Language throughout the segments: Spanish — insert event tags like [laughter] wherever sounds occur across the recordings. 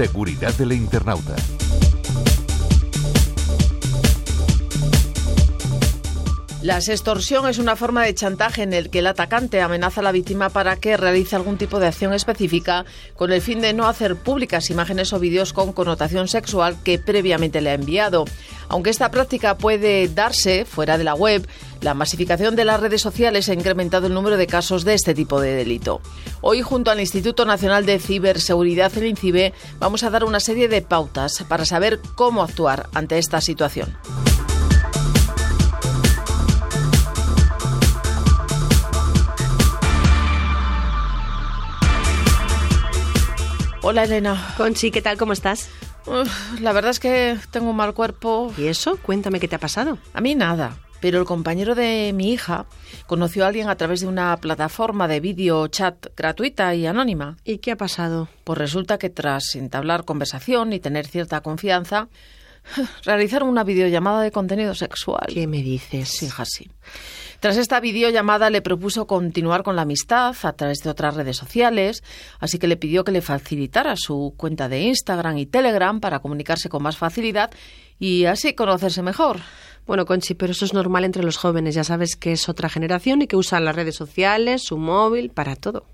Seguridad del internauta. La sextorsión es una forma de chantaje en el que el atacante amenaza a la víctima para que realice algún tipo de acción específica con el fin de no hacer públicas imágenes o vídeos con connotación sexual que previamente le ha enviado. Aunque esta práctica puede darse fuera de la web, la masificación de las redes sociales ha incrementado el número de casos de este tipo de delito. Hoy, junto al Instituto Nacional de Ciberseguridad, el INCIBE, vamos a dar una serie de pautas para saber cómo actuar ante esta situación. Hola Elena. Conchi, ¿qué tal? ¿Cómo estás? Uf, la verdad es que tengo un mal cuerpo. ¿Y eso? Cuéntame qué te ha pasado. A mí nada. Pero el compañero de mi hija conoció a alguien a través de una plataforma de vídeo chat gratuita y anónima. ¿Y qué ha pasado? Pues resulta que tras entablar conversación y tener cierta confianza, [laughs] realizaron una videollamada de contenido sexual. ¿Qué me dices? Sí, hija, sí. Tras esta videollamada le propuso continuar con la amistad a través de otras redes sociales, así que le pidió que le facilitara su cuenta de Instagram y Telegram para comunicarse con más facilidad y así conocerse mejor. Bueno, Conchi, pero eso es normal entre los jóvenes. Ya sabes que es otra generación y que usan las redes sociales, su móvil, para todo.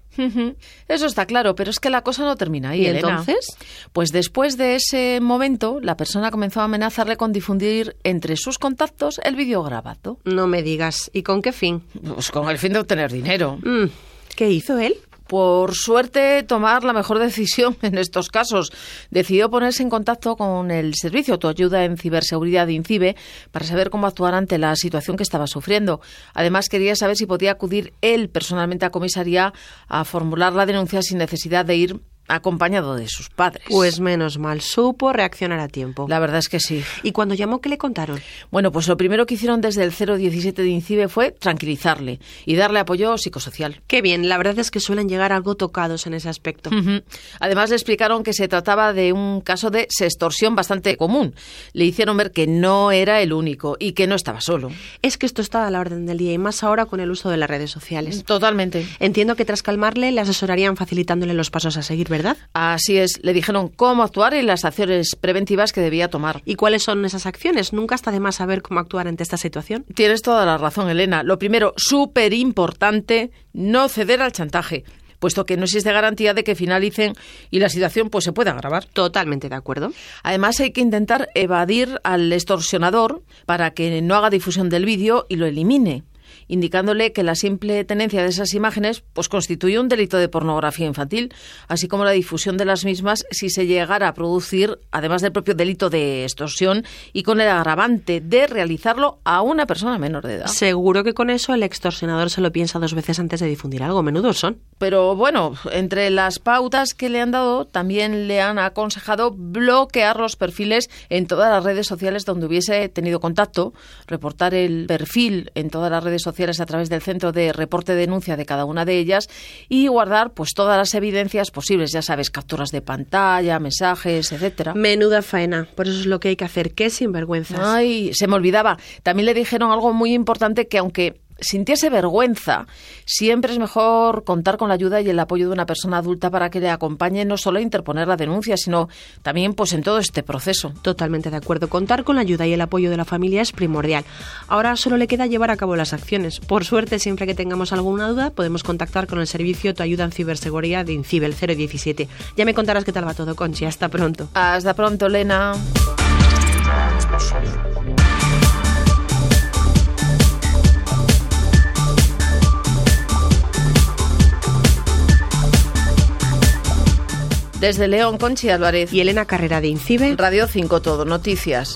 Eso está claro, pero es que la cosa no termina ahí. ¿Y Elena. entonces? Pues después de ese momento, la persona comenzó a amenazarle con difundir entre sus contactos el vídeo grabado. No me digas. ¿Y con qué fin? Pues con el fin de obtener dinero. Mm, ¿Qué hizo él? Por suerte, tomar la mejor decisión [laughs] en estos casos. Decidió ponerse en contacto con el servicio Tu Ayuda en Ciberseguridad de INCIBE para saber cómo actuar ante la situación que estaba sufriendo. Además, quería saber si podía acudir él personalmente a comisaría a formular la denuncia sin necesidad de ir acompañado de sus padres. Pues menos mal, supo reaccionar a tiempo. La verdad es que sí. ¿Y cuando llamó, qué le contaron? Bueno, pues lo primero que hicieron desde el 017 de INCIBE fue tranquilizarle y darle apoyo psicosocial. Qué bien, la verdad es que suelen llegar algo tocados en ese aspecto. Además, le explicaron que se trataba de un caso de sextorsión bastante común. Le hicieron ver que no era el único y que no estaba solo. Es que esto está a la orden del día y más ahora con el uso de las redes sociales. Totalmente. Entiendo que tras calmarle le asesorarían facilitándole los pasos a seguir, ¿verdad? Así es, le dijeron cómo actuar y las acciones preventivas que debía tomar. ¿Y cuáles son esas acciones? Nunca está de más saber cómo actuar ante esta situación. Tienes toda la razón, Elena. Lo primero, súper importante, no ceder al chantaje, puesto que no existe garantía de que finalicen y la situación pues se pueda agravar. Totalmente de acuerdo. Además, hay que intentar evadir al extorsionador para que no haga difusión del vídeo y lo elimine indicándole que la simple tenencia de esas imágenes pues constituye un delito de pornografía infantil, así como la difusión de las mismas si se llegara a producir, además del propio delito de extorsión, y con el agravante de realizarlo a una persona menor de edad. Seguro que con eso el extorsionador se lo piensa dos veces antes de difundir algo. Menudos son. Pero bueno, entre las pautas que le han dado, también le han aconsejado bloquear los perfiles en todas las redes sociales donde hubiese tenido contacto, reportar el perfil en todas las redes sociales a través del centro de reporte denuncia de cada una de ellas y guardar pues todas las evidencias posibles, ya sabes, capturas de pantalla, mensajes, etcétera. Menuda faena. Por eso es lo que hay que hacer. Qué sinvergüenzas. Ay, se me olvidaba. También le dijeron algo muy importante que aunque sintiese vergüenza, siempre es mejor contar con la ayuda y el apoyo de una persona adulta para que le acompañe no solo a interponer la denuncia, sino también pues en todo este proceso. Totalmente de acuerdo. Contar con la ayuda y el apoyo de la familia es primordial. Ahora solo le queda llevar a cabo las acciones. Por suerte, siempre que tengamos alguna duda, podemos contactar con el servicio Tu Ayuda en Ciberseguridad de INCIBE, el 017. Ya me contarás qué tal va todo, Conchi. Hasta pronto. Hasta pronto, Lena. Desde León, Conchi Álvarez. Y Elena Carrera de INCIBE. Radio 5 Todo, noticias.